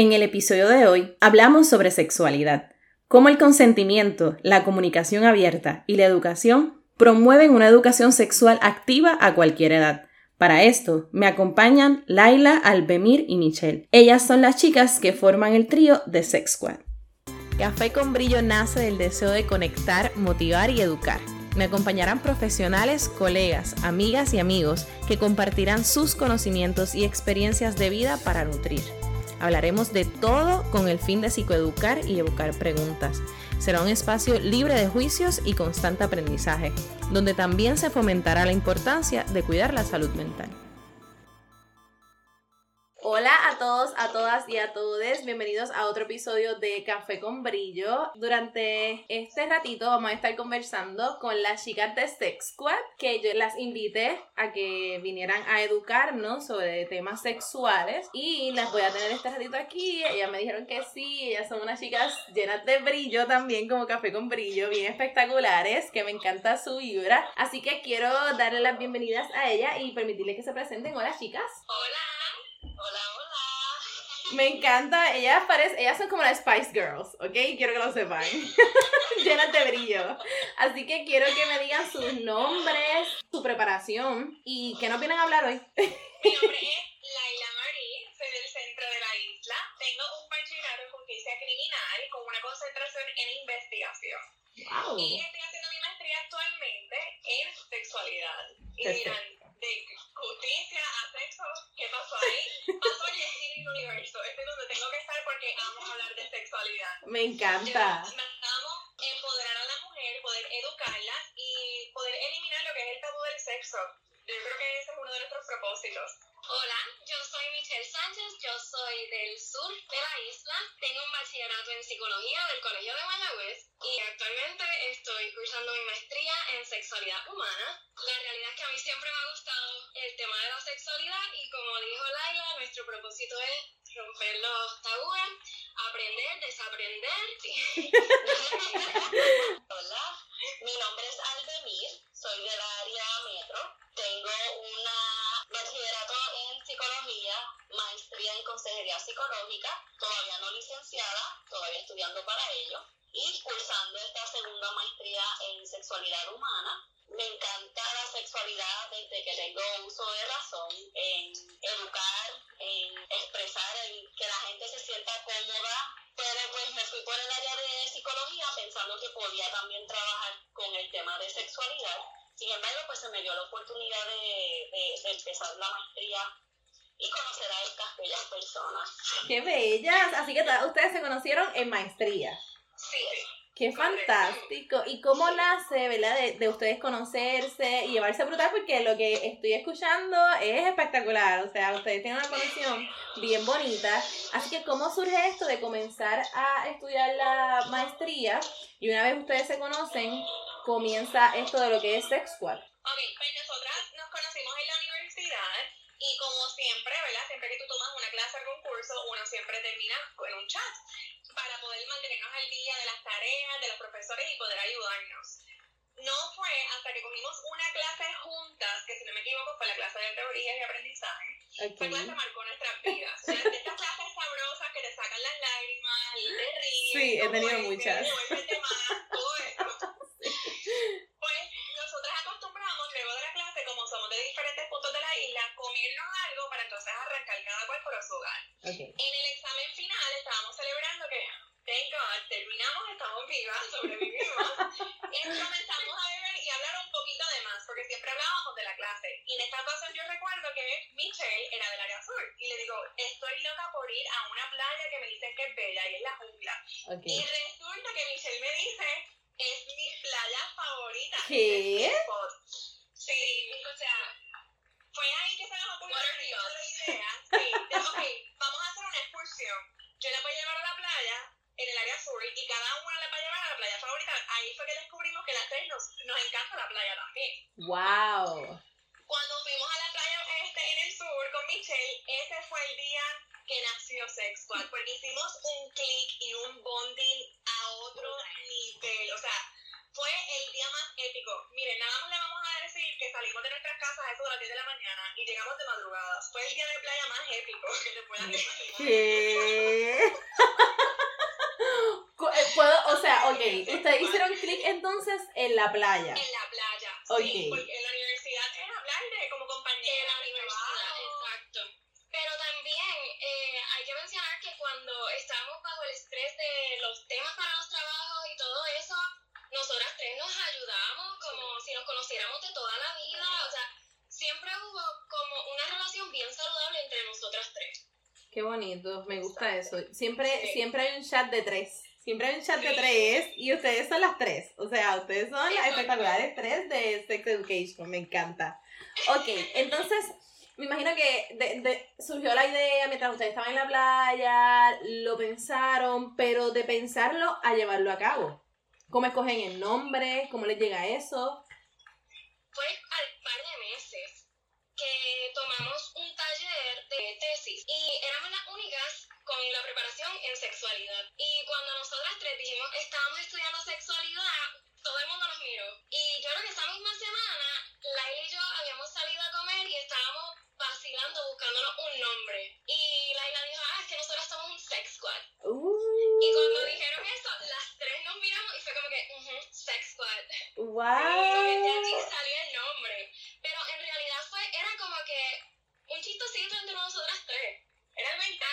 En el episodio de hoy hablamos sobre sexualidad, cómo el consentimiento, la comunicación abierta y la educación promueven una educación sexual activa a cualquier edad. Para esto me acompañan Laila, Albemir y Michelle. Ellas son las chicas que forman el trío de Sex Squad. Café con Brillo nace del deseo de conectar, motivar y educar. Me acompañarán profesionales, colegas, amigas y amigos que compartirán sus conocimientos y experiencias de vida para nutrir. Hablaremos de todo con el fin de psicoeducar y evocar preguntas. Será un espacio libre de juicios y constante aprendizaje, donde también se fomentará la importancia de cuidar la salud mental. Hola a todos, a todas y a todos. Bienvenidos a otro episodio de Café con Brillo. Durante este ratito vamos a estar conversando con las chicas de Sex Squad, que yo las invité a que vinieran a educarnos sobre temas sexuales y las voy a tener este ratito aquí. Ellas me dijeron que sí, ellas son unas chicas llenas de brillo también, como Café con Brillo, bien espectaculares, que me encanta su vibra. Así que quiero darle las bienvenidas a ellas y permitirles que se presenten. Hola chicas. Hola. Hola, hola. Me encanta, ellas parecen, ellas son como las Spice Girls, ¿ok? Quiero que lo sepan. Llenas de brillo. Así que quiero que me digan sus nombres, su preparación y qué nos vienen a hablar hoy. Mi nombre es Laila Marie, soy del centro de la isla. Tengo un bachillerato en justicia criminal con una concentración en investigación. Wow. Y estoy haciendo mi maestría actualmente en sexualidad. Y dirán, de justicia a sexo, ¿qué pasó ahí? Pasó allí en el universo. Este es donde tengo que estar porque amo hablar de sexualidad. Me encanta empoderar a la mujer, poder educarla y poder eliminar lo que es el tabú del sexo. Yo creo que ese es uno de nuestros propósitos. Hola, yo soy Michelle Sánchez, yo soy del sur de la isla, tengo un bachillerato en psicología del Colegio de Mayagüez y actualmente estoy cursando mi maestría en sexualidad humana. La realidad es que a mí siempre me ha gustado el tema de la sexualidad y como dijo Laila, nuestro propósito es romper los tabúes, aprender, desaprender. Hola, mi nombre es Aldemir, soy del área metro, tengo una bachillerato en psicología, maestría en consejería psicológica, todavía no licenciada, todavía estudiando para ello, y cursando esta segunda maestría en sexualidad humana. Me encanta la sexualidad desde que tengo uso de razón, en educar, en expresar, en que la gente se sienta cómoda, pero pues me fui por el área de psicología pensando que podía también trabajar con el tema de sexualidad sin embargo, pues se me dio la oportunidad de, de, de empezar la maestría y conocer a estas bellas personas. ¡Qué bellas! Así que todas ustedes se conocieron en maestría. Sí. ¡Qué fantástico! ¿Y cómo nace, verdad, de, de, ustedes conocerse y llevarse brutal? Porque lo que estoy escuchando es espectacular. O sea, ustedes tienen una conexión bien bonita. Así que, ¿cómo surge esto de comenzar a estudiar la maestría? Y una vez ustedes se conocen, comienza esto de lo que es Sex Squad. Ok, pues nosotras nos conocimos en la universidad y como siempre, ¿verdad? Siempre que tú tomas una clase o algún curso, uno siempre termina en un chat para poder mantenernos al día de las tareas, de los profesores y poder ayudarnos. No fue hasta que cogimos una clase juntas, que si no me equivoco fue la clase de teoría y aprendizaje. Okay. Esa clase marcó nuestras vidas. O sea, estas clases sabrosas que te sacan las lágrimas y te ríes. Sí, he tenido muchas. todo esto. Pues nosotras acostumbramos luego de la clase, como somos de diferentes puntos de la isla, comernos algo para entonces arrancar cada cual por su hogar. Okay. En el examen final estábamos celebrando que, thank God, terminamos, estamos vivas, sobrevivimos. y comenzamos a beber y hablar un poquito de más, porque siempre hablábamos de la clase. Y en esta ocasión yo recuerdo que Michelle era del área sur. Y le digo, estoy loca por ir a una playa que me dicen que es bella y es la jungla. Okay. Y resulta que Michelle me dice es mi playa favorita. ¿Qué? Sí, o sea, fue ahí que se nos ocurrió la idea. Sí, de, ok, vamos a hacer una excursión. Yo la voy a llevar a la playa en el área sur y cada una la va a llevar a la playa favorita. Ahí fue que descubrimos que las tres nos, nos encanta la playa también. ¡Wow! Cuando fuimos a la playa este, en el sur con Michelle, ese fue el día que nació Sex Squad, porque hicimos un click y un bonding a otro nivel. O sea, fue el día más épico. Miren, nada más le vamos a decir que salimos de nuestras casas a eso de las 10 de la mañana y llegamos de madrugada. Fue el día de playa más épico que te puedas imaginar. ¿Qué? Ustedes hicieron clic entonces en la playa. En la playa, Ok. sí, porque en la universidad es hablar de como compañera. En la universidad, exacto. Pero también eh, hay que mencionar que cuando estamos bajo el estrés de los temas para los trabajos y todo eso, nosotras tres nos ayudamos como si nos conociéramos de toda la vida. O sea, siempre hubo como una relación bien saludable entre nosotras tres. Qué bonito, me gusta eso. Siempre, Sí. siempre hay un chat de tres. Siempre hay un chat de tres y ustedes son las tres. O sea, ustedes son las espectaculares tres de Sex Education. Me encanta. Ok, entonces, me imagino que de- de- surgió la idea mientras ustedes estaban en la playa, lo pensaron, pero de pensarlo a llevarlo a cabo. ¿Cómo escogen el nombre? ¿Cómo les llega eso? Fue al par de meses que tomamos un taller de tesis y éramos las únicas con la preparación en sexualidad. Y cuando nosotras tres dijimos, estábamos estudiando sexualidad, todo el mundo nos miró. Y yo creo que esa misma semana, Laila y yo habíamos salido a comer y estábamos vacilando, buscándonos un nombre. Y Laila dijo, ah, es que nosotras somos un sex squad. Uh. Y cuando dijeron eso, las tres nos miramos y fue como que, uh -huh, sex squad. Wow. Y de aquí salió el nombre. Pero en realidad fue, era como que un chistosito entre nosotras tres. Era el 20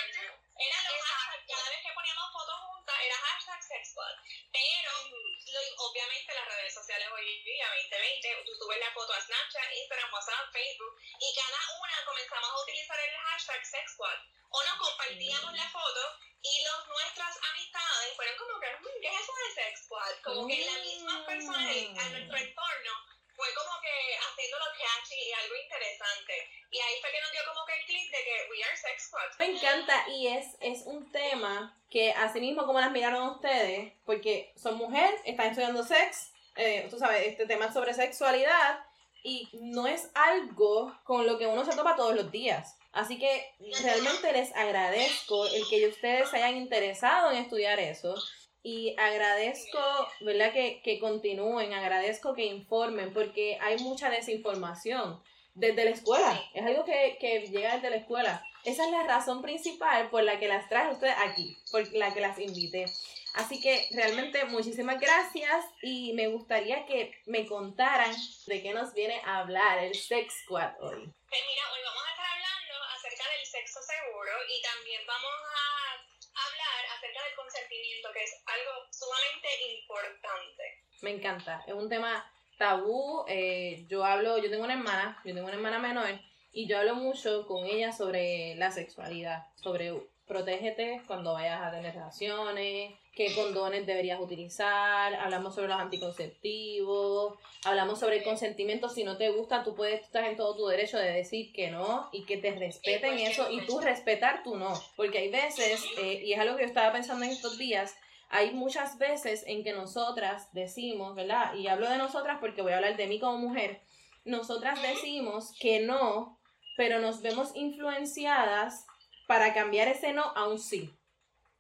era hashtag sexual. Pero, lo- obviamente, las redes sociales hoy día, 2020, tú subes la foto a Snapchat, Instagram, WhatsApp, Facebook, y cada una comenzamos a utilizar el hashtag sexual. O nos compartíamos la foto y los, nuestras amistades fueron como que, "Mm, ¿qué es eso de sexual? Como que las mismas personas en- a nuestro entorno fue como que haciéndolo catchy y algo interesante. Y ahí fue que nos dio como que el clip de que we are sex squad. Me encanta y es, es un tema que así mismo como las miraron ustedes, porque son mujeres, están estudiando sex, eh, tú sabes, este tema es sobre sexualidad y no es algo con lo que uno se topa todos los días. Así que realmente les agradezco el que ustedes se hayan interesado en estudiar eso y agradezco, ¿verdad? Que, que continúen, agradezco que informen porque hay mucha desinformación desde la escuela. Es algo que, que llega desde la escuela. Esa es la razón principal por la que las traje a ustedes aquí, por la que las invité. Así que realmente muchísimas gracias y me gustaría que me contaran de qué nos viene a hablar el Sex Squad hoy. Pues mira, hoy vamos a estar hablando acerca del sexo seguro y también vamos a hablar acerca del consentimiento, que es algo sumamente importante. Me encanta. Es un tema tabú. eh, yo hablo, yo tengo una hermana, yo tengo una hermana menor y yo hablo mucho con ella sobre la sexualidad, sobre protégete cuando vayas a tener relaciones, qué condones deberías utilizar, hablamos sobre los anticonceptivos, hablamos sobre el consentimiento, si no te gusta, tú puedes, estás en todo tu derecho de decir que no y que te respeten cualquier eso y tú cosa. respetar tu no, porque hay veces, eh, y es algo que yo estaba pensando en estos días, hay muchas veces en que nosotras decimos, ¿verdad? Y hablo de nosotras porque voy a hablar de mí como mujer. Nosotras decimos que no, pero nos vemos influenciadas para cambiar ese no a un sí.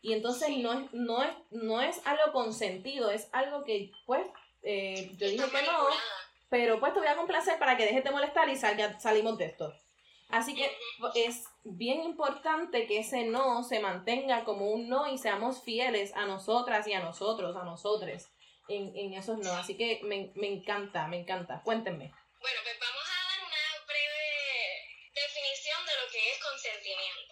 Y entonces no es, no es, no es algo consentido, es algo que, pues, eh, yo dije que no, pero pues te voy a complacer para que dejes de molestar y salga, salimos de esto. Así que es bien importante que ese no se mantenga como un no y seamos fieles a nosotras y a nosotros, a nosotres en, en esos no. Así que me, me encanta, me encanta. Cuéntenme. Bueno, pues vamos a dar una breve definición de lo que es consentimiento.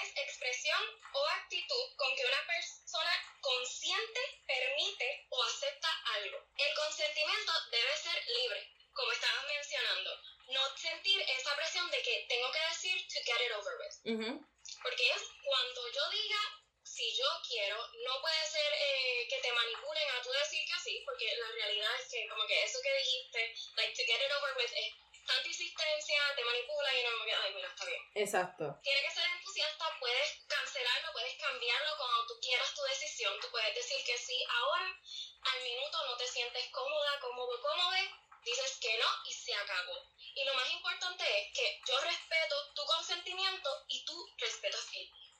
Es expresión o actitud con que una persona consciente, permite o acepta algo. El consentimiento debe ser libre, como estabas mencionando. No sentir esa presión de que tengo que decir to get it over with. Ujú. Porque es cuando yo diga si yo quiero, no puede ser eh, que te manipulen a tú decir que sí, porque la realidad es que como que eso que dijiste, like to get it over with, es tanta insistencia, te manipulan y no me ay, mira, está bien. Exacto. Tiene que ser entusiasta, puedes cancelarlo, puedes cambiarlo cuando tú quieras tu decisión, tú puedes decir que sí ahora, al minuto no te sientes cómoda, cómodo, cómodo, dices que no y se acabó. Y lo más importante es que yo respeto tu consentimiento y tú respetas el mío.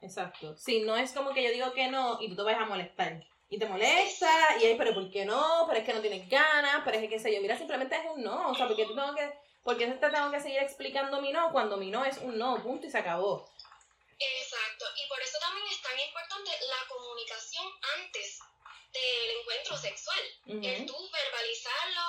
Exacto. Sí, no es como que yo digo que no y tú te vas a molestar. Y te molesta, y ahí, pero ¿por qué no? Pero es que no tienes ganas, pero es que qué sé yo. Mira, simplemente es un no. O sea, porque tú tengo que. Porque te tengo que seguir explicando mi no cuando mi no es un no, punto y se acabó. Exacto, y por eso también es tan importante la comunicación antes del encuentro sexual. El tú verbalizarlo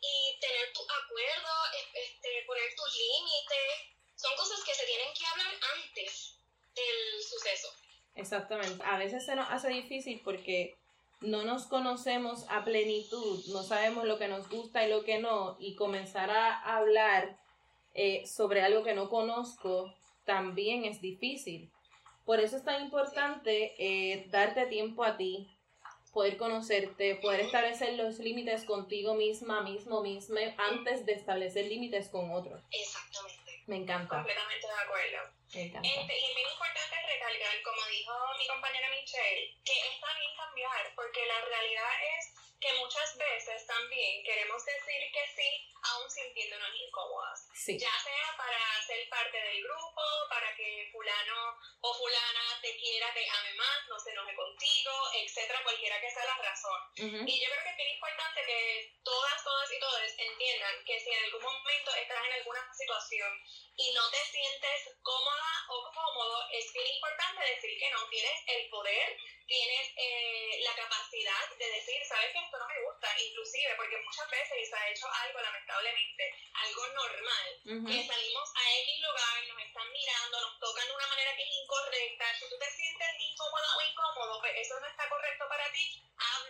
y tener tu acuerdo, este, poner tus límites, son cosas que se tienen que hablar antes del suceso. Exactamente. A veces se nos hace difícil porque no nos conocemos a plenitud, no sabemos lo que nos gusta y lo que no, y comenzar a hablar eh, sobre algo que no conozco también es difícil. Por eso es tan importante eh, darte tiempo a ti, poder conocerte, poder establecer los límites contigo misma, mismo, misma, antes de establecer límites con otros. Exactamente. Me encanta. Completamente de acuerdo. Este, y es bien importante recalcar, como dijo mi compañera Michelle, que está bien cambiar, porque la realidad es que muchas veces también queremos decir que sí, aún sintiéndonos incómodas. Ya sea para ser parte del grupo, para que fulano o fulana te quiera, te ame más, no se enoje contigo, etcétera, cualquiera que sea la razón. Y yo creo que es bien importante que todas, todas y todos entiendan que si en algún momento estás en alguna situación y no te sientes cómoda o cómodo, es bien importante decir que no tienes el poder tienes eh, la capacidad de decir, sabes que esto no me gusta, inclusive porque muchas veces se ha hecho algo lamentablemente, algo normal, que salimos a X lugar, nos están mirando, nos tocan de una manera que es incorrecta, si tú te sientes incómoda o incómodo, pues eso no está correcto para ti,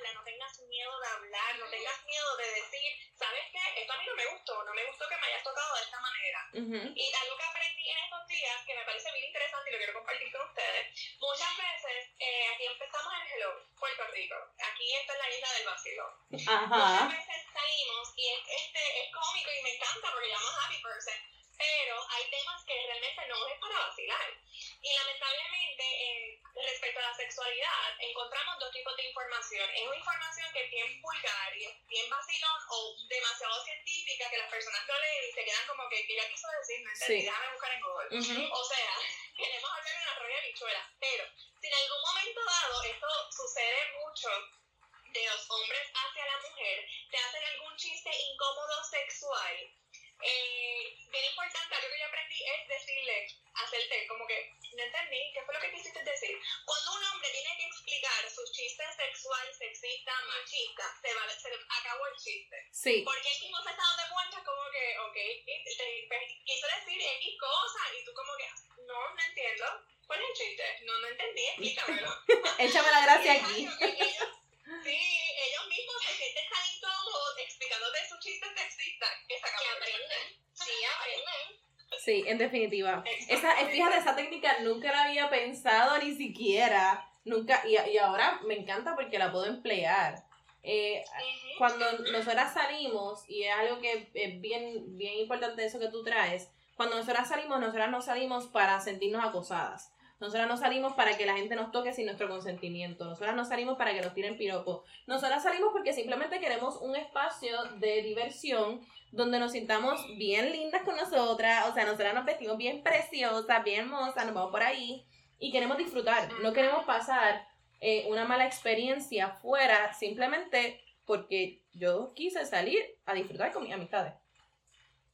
habla, no tengas miedo de hablar, no tengas miedo de decir, ¿sabes qué? Esto a mí no me gustó, no me gustó que me hayas tocado de esta manera. Y algo que aprendí en estos días, que me parece muy interesante y lo quiero compartir con ustedes, muchas veces eh, aquí empezamos en Hello, Puerto Rico, aquí está es la isla del vacilo. Muchas veces salimos y es, este, es cómico y me encanta porque llamo Happy Person, pero hay temas que realmente no es para vacilar. Y lamentablemente, respecto a la sexualidad, encontramos dos tipos de información. Es una información que es bien vulgar y es bien vacilón o demasiado científica que las personas lo leen y se quedan como que, ¿qué ella quiso decir? No entendí, déjame buscar en Google. O sea, queremos hablar de una roya de bichuela. Pero, si en algún momento dado esto sucede mucho de los hombres hacia la mujer, te hacen algún chiste incómodo sexual, eh, bien importante, algo que yo aprendí es decirle, hacerte como que, no entendí, ¿qué fue lo que quisiste decir? Cuando un hombre tiene que explicar sus chistes sexual, sexista, machista, se, va, se acabó el chiste. Sí. Porque él mismo se está dando cuenta como que, ok, quiso decir X cosa y tú como que, no, no entiendo. ¿Cuál es el chiste? No, no entendí, explícamelo. Échame la gracia aquí. Sí, ellos mismos se sienten tan incómodos explicándote sus chistes sexistas que se acaban aprenden. Sí, aprenden. Sí, en definitiva. Esa, fíjate, esa técnica nunca la había pensado ni siquiera. Nunca, y, y ahora me encanta porque la puedo emplear. Eh, cuando nosotras salimos, y es algo que es bien, bien importante eso que tú traes, cuando nosotras salimos, nosotras no salimos para sentirnos acosadas. Nosotras no salimos para que la gente nos toque sin nuestro consentimiento. Nosotras no salimos para que nos tiren piropos. Nosotras salimos porque simplemente queremos un espacio de diversión donde nos sintamos bien lindas con nosotras. O sea, nosotras nos vestimos bien preciosas, bien hermosas, nos vamos por ahí y queremos disfrutar. No queremos pasar eh, una mala experiencia fuera simplemente porque yo quise salir a disfrutar con mis amistades.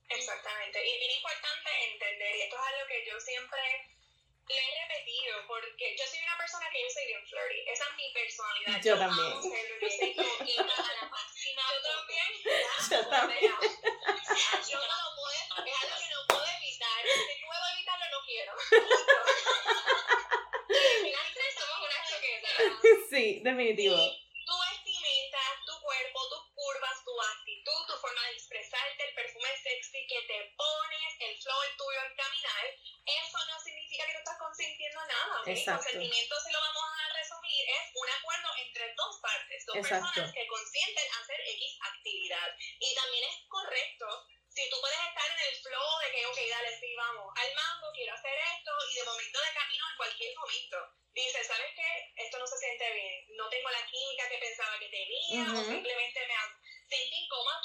Exactamente. Y es bien importante entender, y esto es algo que yo siempre le he repetido, porque yo soy una persona que yo soy bien flirty. Esa es mi personalidad. Yo, también. Amo ser, yo a la. Yo también. Yo también. Yo no lo puedo, es algo que no puedo evitar. Si puedo evitarlo, no quiero. y al final somos una choqueta. Sí, definitivo. Y tu vestimenta, tu cuerpo, tus curvas, tu actitud, tu forma de expresarte, el perfume sexy que te pones, el flow el tuyo al caminar, eso no significa que tú estás consintiendo nada. ¿okay? Consentimiento, si lo vamos a resumir, es un acuerdo entre dos partes, dos Exacto. personas que consienten hacer X actividad. Y también es correcto si tú puedes estar en el flow de que, ok, dale, sí, vamos, al mambo, quiero hacer esto, y de momento de camino, en cualquier momento, dices, ¿sabes qué? Esto no se siente bien, no tengo la química que pensaba que tenía, o Ujú. simplemente me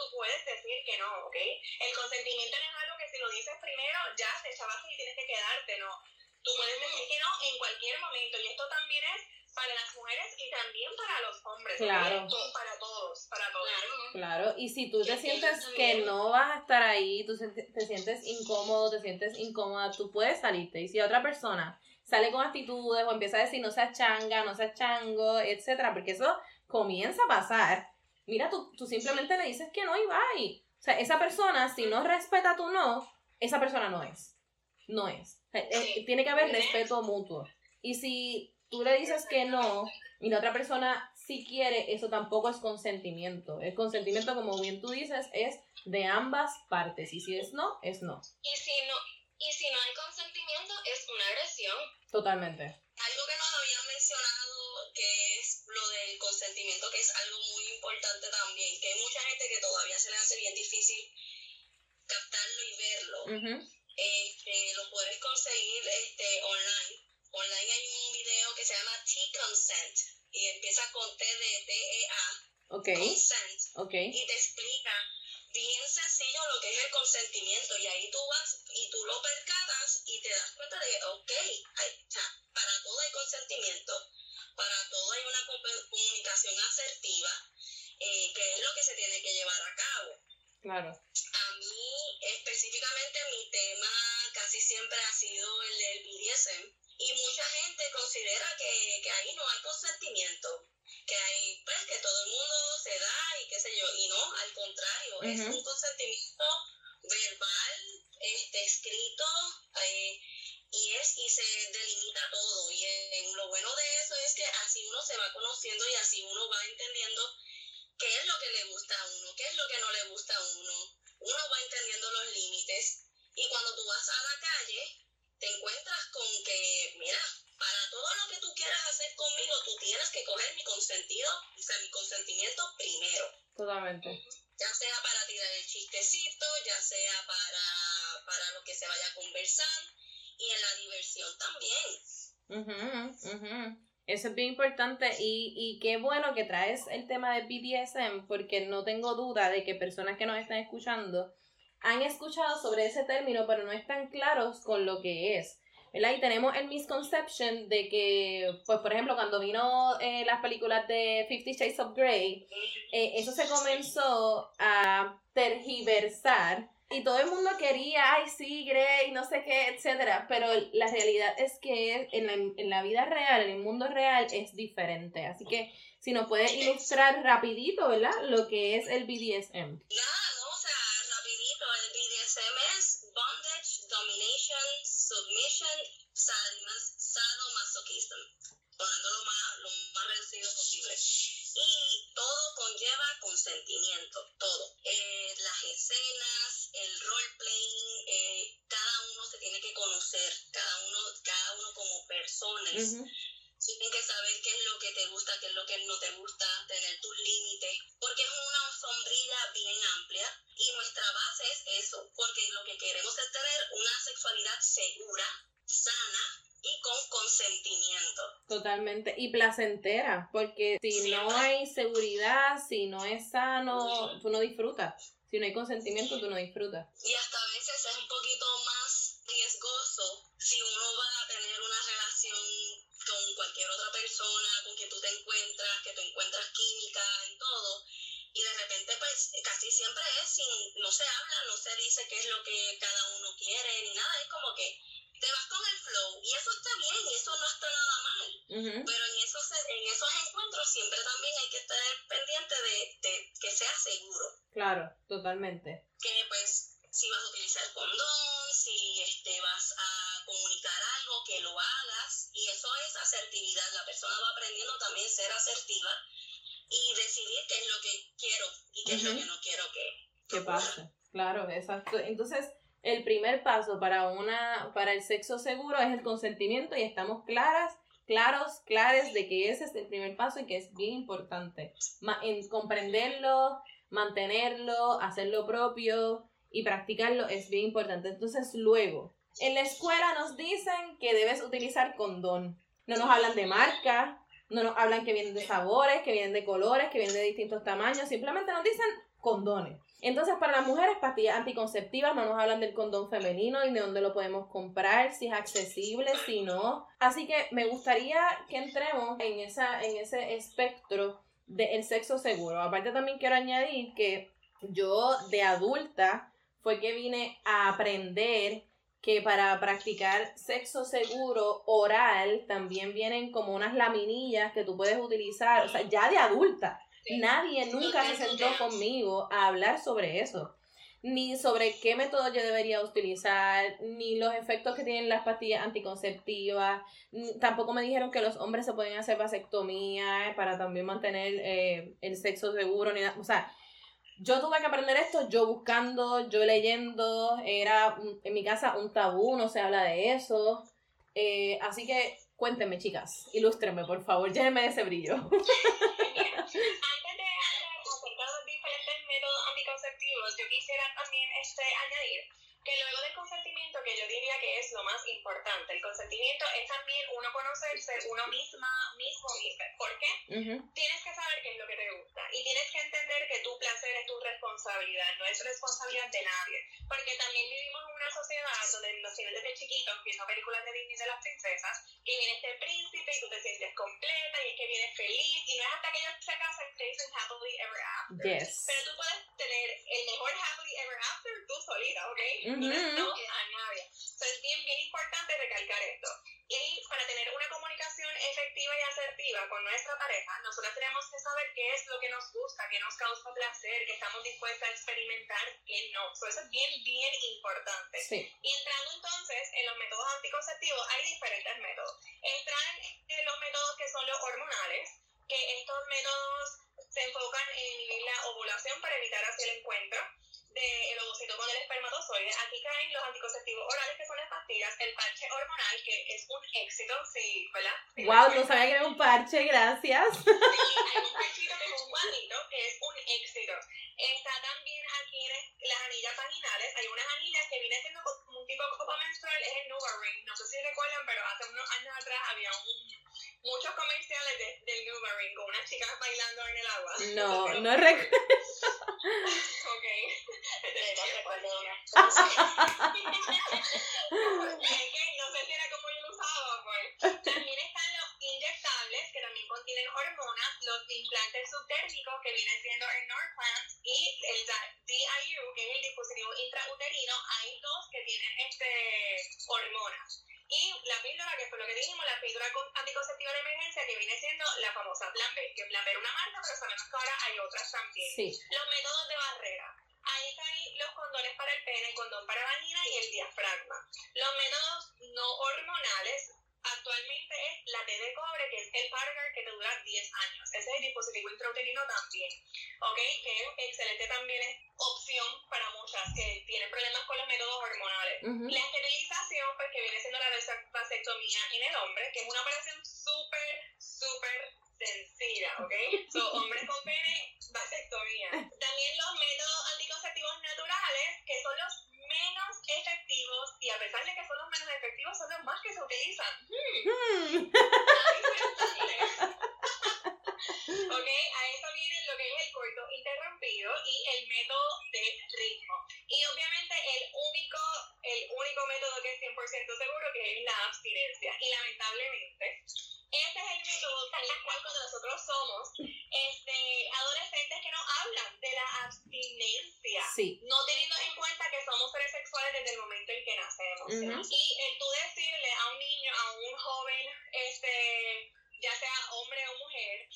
tú puedes decir que no, ¿ok? El consentimiento no es algo que si lo dices primero, ya te echabas y tienes que quedarte, no. Tú puedes decir que no en cualquier momento, y esto también es para las mujeres y también para los hombres. Claro. Para todos, para todos. Claro, y si tú te sientes que no vas a estar ahí, tú te sientes incómodo, te sientes incómoda, tú puedes salirte. Y si otra persona sale con actitudes o empieza a decir no seas changa, no seas chango, etcétera, porque eso comienza a pasar, mira, tú, tú simplemente le dices que no y bye. O sea, esa persona, si no respeta tu no, esa persona no es. No es. Eh, tiene que haber respeto mutuo. Y si tú le dices que no y la otra persona sí quiere, eso tampoco es consentimiento. El consentimiento, como bien tú dices, es de ambas partes. Y si es no, es no. Y si no, y si no hay consentimiento, es una agresión. Totalmente. Algo que nos habían mencionado, que es lo del consentimiento, que es algo muy importante también, que hay mucha gente que todavía se le hace bien difícil captarlo y verlo. este, lo puedes conseguir este, online. Online hay un video que se llama T-Consent y empieza con T de T-E-A. Okay. Consent. Okay. Y te explica bien sencillo lo que es el consentimiento y ahí tú vas y tú lo percatas y te das cuenta de que, ok, para todo hay consentimiento, para todo hay una comunicación asertiva, eh, que es lo que se tiene que llevar a cabo. Claro. A mí específicamente mi tema casi siempre ha sido el del BDSM y mucha gente considera que, que ahí no hay consentimiento que hay, pues, que todo el mundo se da y qué sé yo, y no, al contrario, es un consentimiento verbal, este, escrito, eh, y es, y se delimita todo, y en, lo bueno de eso es que así uno se va conociendo y así uno va entendiendo qué es lo que le gusta a uno, qué es lo que no le gusta a uno, uno va entendiendo los límites, y cuando tú vas a la calle, te encuentras con que, mira, para todo lo que tú quieras hacer conmigo, tú tienes que coger mi consentido, o sea, mi consentimiento primero. Totalmente. Ya sea para tirar el chistecito, ya sea para, para lo que se vaya a conversar y en la diversión también. Eso es bien importante y, y qué bueno que traes el tema de BDSM porque no tengo duda de que personas que nos están escuchando han escuchado sobre ese término pero no están claros con lo que es. ¿Verdad? Y tenemos el misconception de que, pues por ejemplo, cuando vino eh, las películas de Fifty Shades of Grey, eh, eso se comenzó a tergiversar y todo el mundo quería, ay sí, Grey, no sé qué, etcétera, pero la realidad es que en la, en la vida real, en el mundo real, es diferente. Así que si nos puedes ilustrar rapidito, ¿verdad? Lo que es el BDSM. Nada, BDSM es bondage, domination, submission, sadomasochism, poniéndolo lo más, lo más reducido posible. Y todo conlleva consentimiento, todo. Eh, las escenas, el roleplaying, eh, cada uno se tiene que conocer, cada uno, cada uno como personas. Tienen que saber qué es lo que te gusta, qué es lo que no te gusta, tener tus límites, porque es una sombrilla bien amplia y nuestra base es eso, porque lo que queremos es tener una sexualidad segura, sana y con consentimiento. Totalmente, y placentera, porque si no hay seguridad, si no es sano, tú no disfrutas. Si no hay consentimiento, tú no disfrutas. Y hasta a veces es un poquito más riesgoso si uno va a tener una relación con cualquier otra persona con quien tú te encuentras, que tú encuentras química y todo. Y de repente, pues casi siempre es sin, no se habla, no se dice qué es lo que cada uno quiere ni nada. Es como que te vas con el flow y eso está bien y eso no está nada mal. Pero en esos, en esos encuentros siempre también hay que estar pendiente de, de que sea seguro. Claro, totalmente. Que pues si vas a utilizar condón, si este, vas a comunicar algo, que lo hagas. Y eso es asertividad. La persona va aprendiendo también a ser asertiva y decidir qué es lo que quiero y qué es lo que no quiero que, que pase. Claro, exacto. Entonces, el primer paso para una para el sexo seguro es el consentimiento y estamos claras claros clares de que ese es el primer paso y que es bien importante en comprenderlo mantenerlo hacerlo propio y practicarlo es bien importante entonces luego en la escuela nos dicen que debes utilizar condón no nos hablan de marca no nos hablan que vienen de sabores que vienen de colores que vienen de distintos tamaños simplemente nos dicen condones. Entonces, para las mujeres, pastillas anticonceptivas no nos hablan del condón femenino y de dónde lo podemos comprar, si es accesible, si no. Así que me gustaría que entremos en, esa, en ese espectro del sexo seguro. Aparte también quiero añadir que yo de adulta fue que vine a aprender que para practicar sexo seguro oral también vienen como unas laminillas que tú puedes utilizar, o sea, ya de adulta. Nadie nunca se sentó conmigo a hablar sobre eso ni sobre qué método yo debería utilizar, ni los efectos que tienen las pastillas anticonceptivas. Tampoco me dijeron que los hombres se pueden hacer vasectomía para también mantener eh, el sexo seguro, ni nada. O sea, yo tuve que aprender esto, yo buscando, yo leyendo, era en mi casa un tabú, no se habla de eso. Eh, así que cuéntenme, chicas, ilústrenme, por favor, llénenme de ese brillo. yo quisiera también este, añadir que luego del consentimiento, que yo diría que es lo más importante, el consentimiento es también uno conocerse uno misma, mismo, mismo. ¿Por qué? Tienes que saber qué es lo que te gusta y tienes que entender que tu placer es tu responsabilidad, no es responsabilidad de nadie. Porque también vivimos en una sociedad donde los niños desde chiquitos viendo películas de Disney de las princesas, que viene este príncipe y tú te sientes completa y es que vienes feliz y no es hasta que ellos se casan que dicen happily ever after. Pero tú puedes tener el mejor happily ever after tú solita, ¿ok? No a nadie. es bien, bien importante recalcar esto. Y para tener una comunicación efectiva y asertiva con nuestra pareja, nosotros tenemos que saber qué es lo que nos gusta, qué nos causa placer, qué estamos dispuestos a experimentar, qué no. eso es bien, bien importante. Y entrando entonces en los métodos anticonceptivos, hay diferentes métodos. Entran en los métodos que son los hormonales, que estos métodos se enfocan en la ovulación para evitar así el encuentro del ovocito con el espermatozoide. Aquí caen los anticonceptivos orales, que son las pastillas, el parche hormonal, que es un éxito, sí, ¿verdad? wow, no sabía que era un parche, gracias. Sí, hay un parchito que es un guanito, que es un éxito. Está también aquí las anillas vaginales, hay unas anillas que vienen siendo como un tipo de copa menstrual, es el Nuvaring. No sé si recuerdan, pero hace unos años atrás había un muchos comerciales de, del Nuvaring con unas chicas bailando en el agua. No, no recuerdo. ok. no sé si era como yo lo usaba, pues. También están los inyectables, que también contienen hormonas, los implantes subtérmicos, que vienen siendo el Norplant, y el DIU, que es el dispositivo intrauterino. Hay dos que tienen este hormonas. Y la lo que dijimos, la píldora anticonceptiva de emergencia, que viene siendo la famosa Plan B, que Plan B era una marca, pero sabemos que ahora hay otras también. Los métodos de barrera. Ahí están los condones para el pene, el condón para vagina y el diafragma. Los métodos no hormonales, actualmente es la T de cobre, que es el partner que te dura 10 años. Ese es el dispositivo intrauterino también, ¿ok? Que es excelente también, es opción para muchas que tienen problemas con los métodos hormonales. La esterilización, pues que viene siendo la vasectomía en el hombre, que es una operación súper, súper sencilla, ¿ok? So, hombres con pene, vasectomía. También los métodos anticonceptivos naturales, que son los menos efectivos y a pesar de que son los menos efectivos, son los más que se utilizan. Hmm. Ok, a eso viene lo que es el corto interrumpido y el método de ritmo. Y obviamente el único, el único método que es 100% seguro que es la abstinencia. Y lamentablemente, este es el método con el cual cuando nosotros somos este, adolescentes que nos hablan de la abstinencia, no teniendo en cuenta que somos seres sexuales desde el momento en que nacemos. Y el tú decirle a un niño, a un joven, este, ya sea hombre o mujer,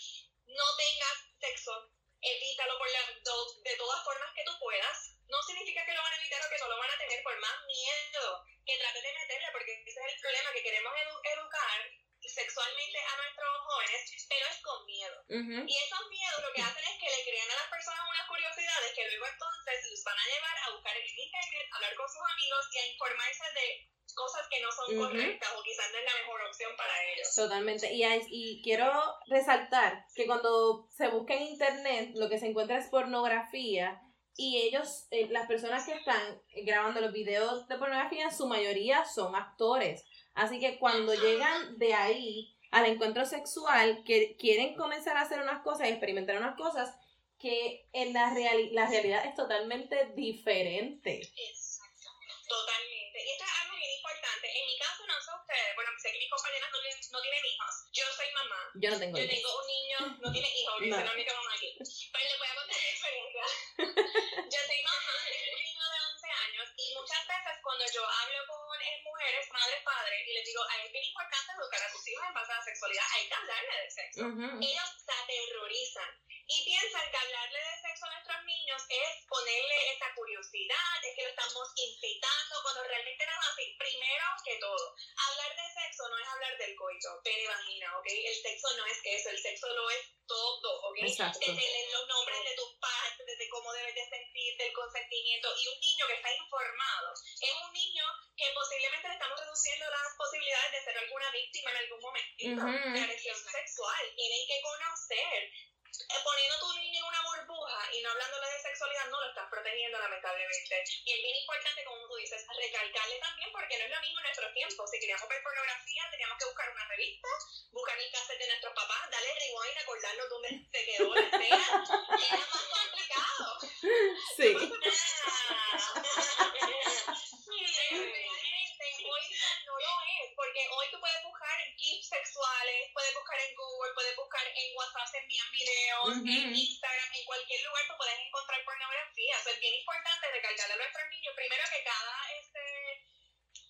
no tengas sexo, evítalo por la, de todas formas que tú puedas, no significa que lo van a evitar o que no lo van a tener por más miedo que trates de meterle, porque ese es el problema, que queremos educar sexualmente a nuestros jóvenes, pero es con miedo. Y esos miedos lo que hacen es que le crean a las personas unas curiosidades que luego entonces los van a llevar a buscar en internet, a hablar con sus amigos y a informarse de cosas que no son correctas o quizás no es la mejor opción para ellos. Totalmente. Y, y quiero resaltar que cuando se busca en internet lo que se encuentra es pornografía y ellos, eh, las personas que están grabando los videos de pornografía, su mayoría son actores. Así que cuando llegan de ahí al encuentro sexual, que quieren comenzar a hacer unas cosas y experimentar unas cosas que en la, la realidad es totalmente diferente. Totalmente. Y esto es algo bien importante. En mi caso, no sé ustedes, bueno, sé que mis compañeras no tienen, no tienen hijos. Yo soy mamá. Yo no tengo Yo tengo un niño, no tiene hijos, no. soy la única mamá aquí. Pero les voy a contar mi experiencia. Yo soy mamá, tengo un niño de 11 años y muchas veces cuando yo hablo con madres, padres, y les digo, es bien importante educar a tus hijos en base a la sexualidad, hay que hablarle de sexo. Ellos se aterrorizan y piensan que hablarle de sexo a nuestros niños es ponerle esa curiosidad, es que lo estamos incitando, cuando realmente no es así. Primero que todo, hablar de sexo no es hablar del coito, pene, vagina, ¿ok? El sexo no es eso, el sexo lo es todo, ¿ok? Desde los nombres de tus partes, desde cómo debes de sentir, del consentimiento. Y un niño que está informado es un niño que posiblemente le estamos reduciendo las posibilidades de ser alguna víctima en algún momento de agresión sexual. Tienen que conocer poniendo a tu niño en una burbuja y no hablándole de sexualidad, no lo estás protegiendo lamentablemente. Y es bien importante, como tú dices, recalcarle también, porque no es lo mismo en nuestros tiempos. Si queríamos ver pornografía, teníamos que buscar una revista, buscar el cassette de nuestros papás, darle rewind, acordarnos dónde se quedó la escena. Era más complicado. Sí. hoy no lo es, porque hoy tú puedes buscar GIFs sexuales, puedes buscar en Google, puedes buscar en WhatsApp, se envían videos, en Instagram, en cualquier lugar tú puedes encontrar pornografía. O es bien importante recalcarle a nuestros niños, primero que cada, este,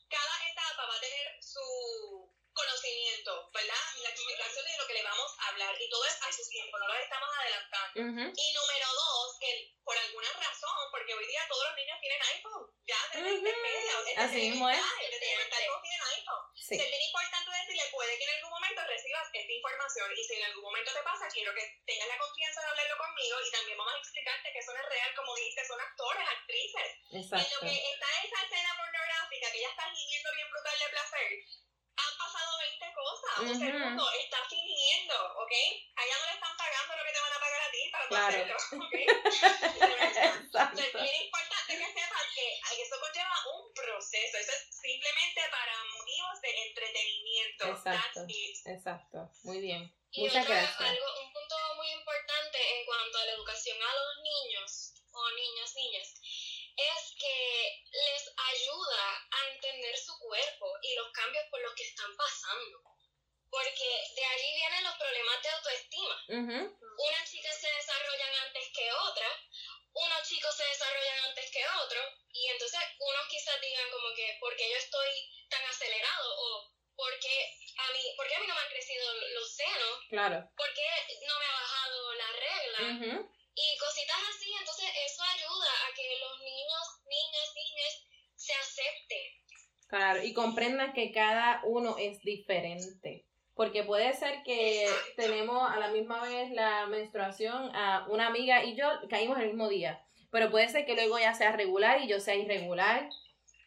cada etapa va a tener su conocimiento, ¿verdad? La explicación de lo que le vamos a hablar y todo es a su tiempo, no lo estamos adelantando. Y número dos, que por alguna razón, porque hoy día todos los niños tienen iPhone, ya desde uh -huh. Así mismo es. tienen iPhone. Sí. Es bien importante decirle, puede que en algún momento recibas esta información y si en algún momento te pasa, quiero que tengas la confianza de hablarlo conmigo y también vamos a explicarte que eso no es real, como dijiste, son actores, actrices. Exacto. En lo que está esa escena pornográfica que ya estás viviendo bien brutal de placer, han pasado 20 cosas. Un segundo, está fingiendo, ¿ok? Allá no le están pagando lo que te van a pagar a ti para claro. hacerlo, ¿ok? Entonces, es bien importante que sepas que eso conlleva un proceso. Eso es simplemente para motivos de entretenimiento. Exacto. Exacto. Muy bien. Y Muchas otra, gracias. Algo, un punto muy importante en cuanto a la educación a los niños o niños, niñas es que les ayuda a entender su cuerpo y los cambios por los que están pasando. Porque de allí vienen los problemas de autoestima. Unas chicas se desarrollan antes que otras, unos chicos se desarrollan antes que otros, y entonces unos quizás digan como que, ¿por qué yo estoy tan acelerado? O ¿por qué a mí, ¿por qué a mí no me han crecido los senos? Claro. ¿Por qué no me ha bajado la regla? y cositas así, entonces eso ayuda a que los niños, niñas, niñas se acepten. Claro, y comprendan que cada uno es diferente. Porque puede ser que tenemos a la misma vez la menstruación a una amiga y yo caímos el mismo día. Pero puede ser que luego ella sea regular y yo sea irregular.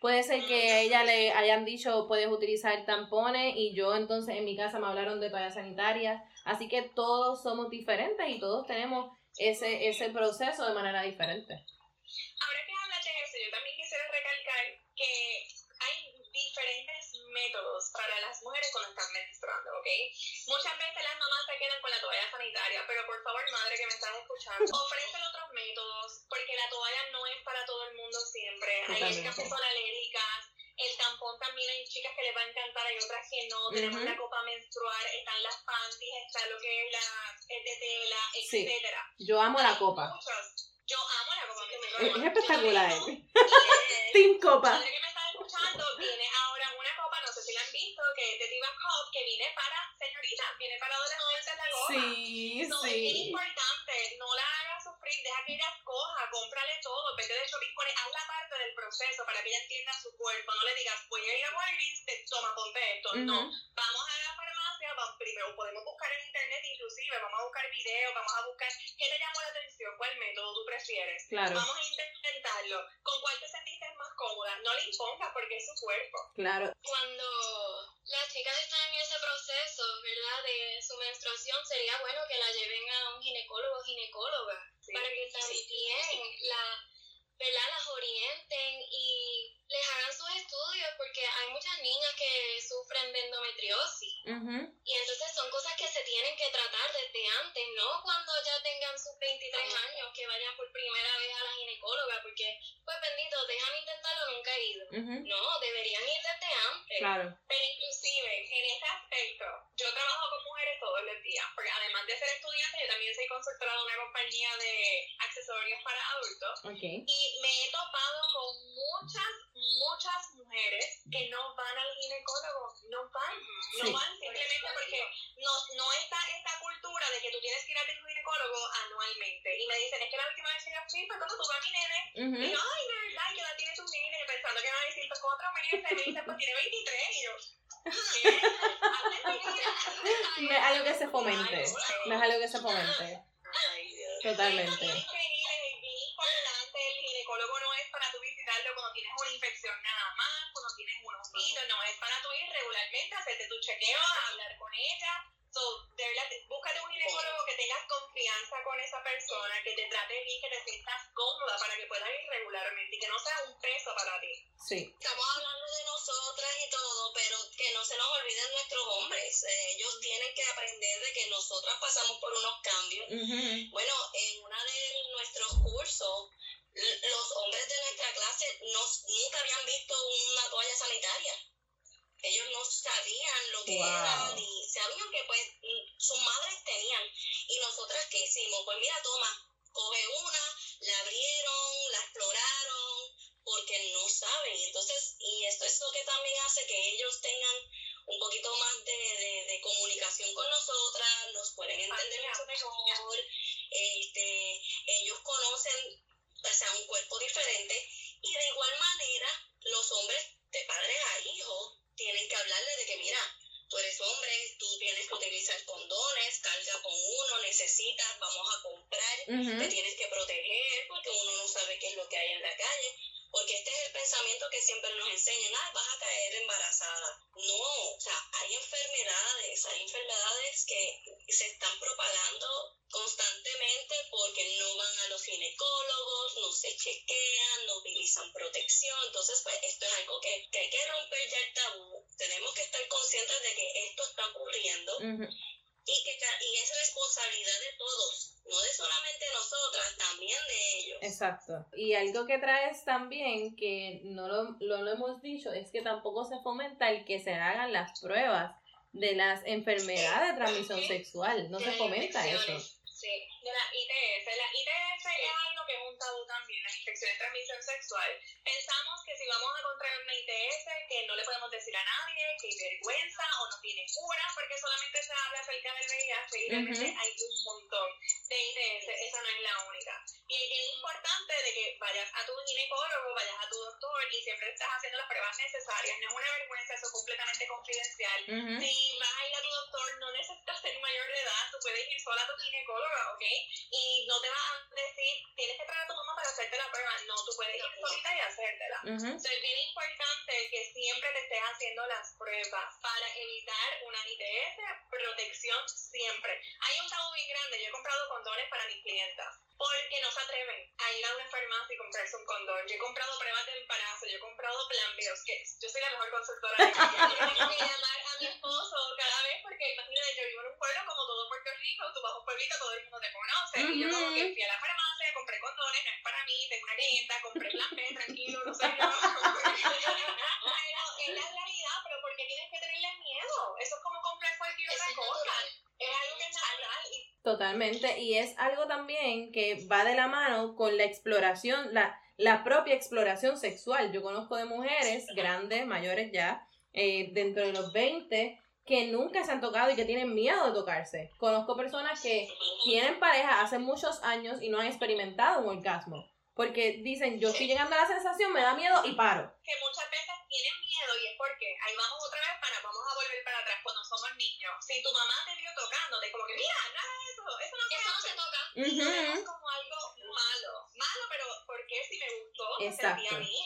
Puede ser que a ella le hayan dicho puedes utilizar tampones y yo entonces en mi casa me hablaron de toallas sanitarias. Así que todos somos diferentes y todos tenemos ese, ese proceso de manera diferente. Ahora que hablas de eso, yo también quisiera recalcar que hay diferentes métodos para las mujeres cuando están menstruando, ¿ok? Muchas veces las mamás se quedan con la toalla sanitaria, pero por favor, madre que me estás escuchando, ofrecen otros métodos, porque la toalla no es para todo el mundo siempre. Hay chicas que son alérgicas, el tampón también hay chicas que les va a encantar, hay otras que no. Tenemos la copa menstrual, están las panties, está lo que es la es de tela, etcétera. Yo amo la copa. Yo amo la copa menstrual. Es espectacular. Team Copa. que me está escuchando, viene ahora una copa, no sé si la han visto, que de Diva Cup, que viene para señoritas, viene para adolescentes la copa. Sí, no, sí. Es bien importante, no la hagas sufrir, deja que ella escoja, cómprale todo, vete de shopping, pone, haz la parte del proceso para que ella entienda su cuerpo, no le digas, voy a ir a Walgreens, toma, ponte esto, no, vamos a primero podemos buscar en internet inclusive, vamos a buscar videos, vamos a buscar, ¿qué te llamó la atención? ¿Cuál método tú prefieres? Claro. Vamos a intentarlo, ¿con cuál te sentiste más cómoda? No le impongas porque es su cuerpo. Claro. Cuando las chicas están en ese proceso, ¿verdad? De su menstruación, sería bueno que la lleven a un ginecólogo o ginecóloga para que también la, ¿verdad? las orienten y les hagan sus estudios porque hay muchas niñas que sufren de endometriosis y entonces son cosas que se tienen que tratar desde antes, no cuando ya tengan sus 23 años que vayan por primera vez a la ginecóloga porque, pues bendito, déjame intentarlo, nunca he ido. No, deberían ir desde antes. Claro. Pero inclusive en este aspecto, yo trabajo con mujeres todos los días, porque además de ser estudiante, yo también soy consultora de una compañía de accesorios para adultos. Okay. Y me he topado con muchas, muchas mujeres que no van al ginecólogo, no van, no van simplemente porque no, no está esta cultura de que tú tienes que ir a tu ginecólogo anualmente. Y me dicen, es que la última vez que yo fui fue cuando tuve a mi nene. Y yo, ay, de verdad, ¿qué edad tiene tu nene? Pensando que me van a decir, pues cuatro meses, me dicen, pues tiene 23. Y yo, no es algo que se fomente, no es algo que se fomente. Totalmente. Es importante, el ginecólogo no es para tú cuando tienes una infección nada más, cuando tienes un ojito, no, es para tú ir regularmente, hacerte tu chequeo, hablar con ella, So, de verdad, búscate un ginecólogo que tengas confianza con esa persona, que te trate bien, que te sientas cómoda para que puedas ir regularmente y que no sea un peso para ti. Sí. Estamos hablando de nosotras y todo, pero que no se nos olviden nuestros hombres. Eh, ellos tienen que aprender de que nosotras pasamos por unos cambios. Bueno, en una de nuestros cursos, los hombres de nuestra clase nunca habían visto una toalla sanitaria ellos no sabían lo que era, Exacto. Y algo que traes también, que no lo, hemos dicho, es que tampoco se fomenta el que se hagan las pruebas de las enfermedades de transmisión sexual. No se fomenta eso. Sí, de ITS. La ITS es algo que es un tabú también, la infección de transmisión sexual. Pensamos que si vamos a contraer una ITS, que no le podemos decir a nadie, que hay vergüenza o no tiene cura, porque solamente se habla acerca del VIH y realmente hay un montón de ITS, esa no es la única. Y es bien importante de que vayas a tu ginecólogo, vayas a tu doctor y siempre estás haciendo las pruebas necesarias. No es una vergüenza, eso es completamente confidencial. Si vas a ir a tu doctor, no necesitas ser mayor de edad, tú puedes ir sola a tu ginecólogo ¿ok? Y no te va a decir, tienes que traer a tu mamá para hacerte la prueba. No, tú puedes ir solita y hacértela. Entonces es bien importante que siempre te estés haciendo las pruebas para evitar una ITS, protección siempre. Hay un tabú bien grande. Yo he comprado condones para mis clientas porque no se atreven a ir a una farmacia y comprarse un condón. Yo he comprado pruebas de embarazo, yo he comprado plan B, que yo soy la mejor consultora de Yo tengo que llamar a mi esposo cada vez porque imagínate, yo vivo en un pueblo como todo Puerto Rico, tú vas a un pueblito, todo el mundo te conoce. Y yo como que fui a la farmacia, compré condones, no es para mí, tengo una clienta, compré plan B, tranquilo, no sé yo. pero es la realidad, pero ¿por qué tienes que tenerle miedo? Eso es como comprar cualquier otra cosa. Es algo que es natural y Totalmente, y es algo también que va de la mano con la exploración, la, la propia exploración sexual. Yo conozco de mujeres grandes, mayores ya, eh, dentro de los 20, que nunca se han tocado y que tienen miedo de tocarse. Conozco personas que tienen pareja hace muchos años y no han experimentado un orgasmo. Porque dicen, yo estoy llegando a la sensación, me da miedo y paro. Que muchas veces tienen miedo y es porque, ahí vamos otra vez para, volver para atrás cuando somos niños. Si tu mamá te vio tocándote, como que, mira, nada de eso, eso no, eso no se toca. es como algo malo. Malo, pero porque si me gustó, me sentía a mí.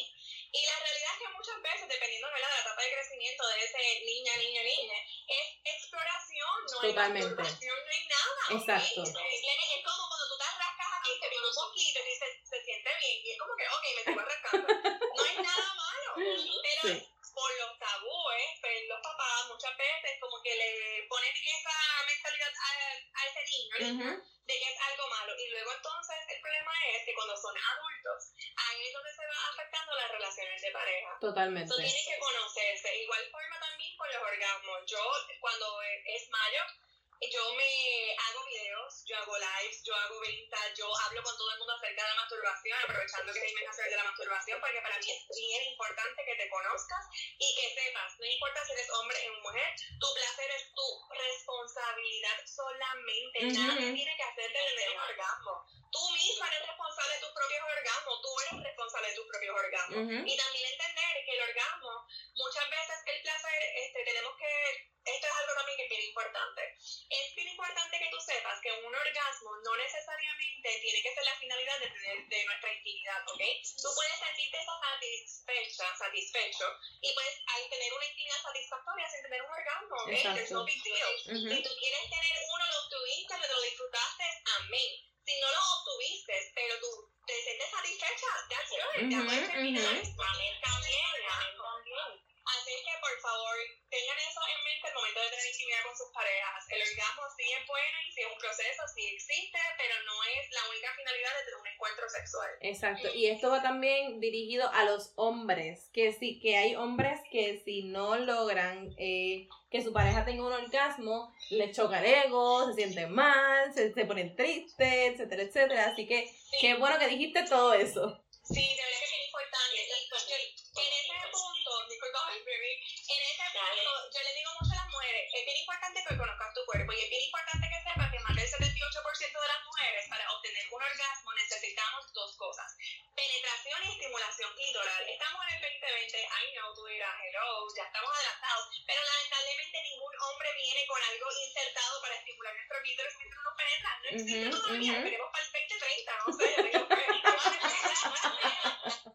Y la realidad es que muchas veces, dependiendo de la etapa de crecimiento de ese niña, niña, niña, es exploración, no Totalmente. hay exploración, no hay nada. Exacto. Es, como cuando tú te rascas aquí, te viene un poquito y se, se siente bien, y es como que, ok, me estoy rascando. No hay nada malo. Pero por los tabúes, pues los papás muchas veces como que le ponen esa mentalidad a, a ese niño, de que es algo malo. Y luego entonces el problema es que cuando son adultos, ahí es donde se va afectando las relaciones de pareja. Totalmente. Entonces tienen que conocerse. Igual forma también con los orgasmos. Yo cuando es mayo, yo me hago videos, yo hago lives, yo hago ventas, yo hablo con todo el mundo acerca de la masturbación, aprovechando que es el mes de la masturbación, porque para mí es bien importante que te conozcas y que sepas, no importa si eres hombre o mujer, tu placer es tu responsabilidad solamente. Nadie tiene que hacerte tener un orgasmo. Tú misma eres responsable de tus propios orgasmos, tú eres responsable de tus propios orgasmos. Y también entender que el orgasmo, muchas veces el placer, este, tenemos que esto es algo también que es bien importante. Es bien importante que tú sepas que un orgasmo no necesariamente tiene que ser la finalidad de, de, nuestra intimidad, ¿ok? Tú puedes sentirte satisfecha, satisfecho, y puedes al tener una intimidad satisfactoria sin tener un orgasmo, ¿ok? There's no big deal. Si tú quieres tener uno, lo obtuviste, lo disfrutaste, amén. Si no lo obtuviste, pero tú te sientes satisfecha, that's good, ya puedes terminar. También, también. Así que, por favor, tengan eso en mente al momento de tener intimidad con sus parejas. El orgasmo sí es bueno y sí es un proceso, sí existe, pero no es la única finalidad de tener un encuentro sexual. Exacto, y esto va también dirigido a los hombres, que sí, que hay hombres que si no logran eh, que su pareja tenga un orgasmo, les choca el ego, se sienten mal, se, se ponen tristes, etcétera, etcétera. Así que, qué bueno que dijiste todo eso. Penetra. No existe todavía, esperemos para el 2030, no sé, ya tengo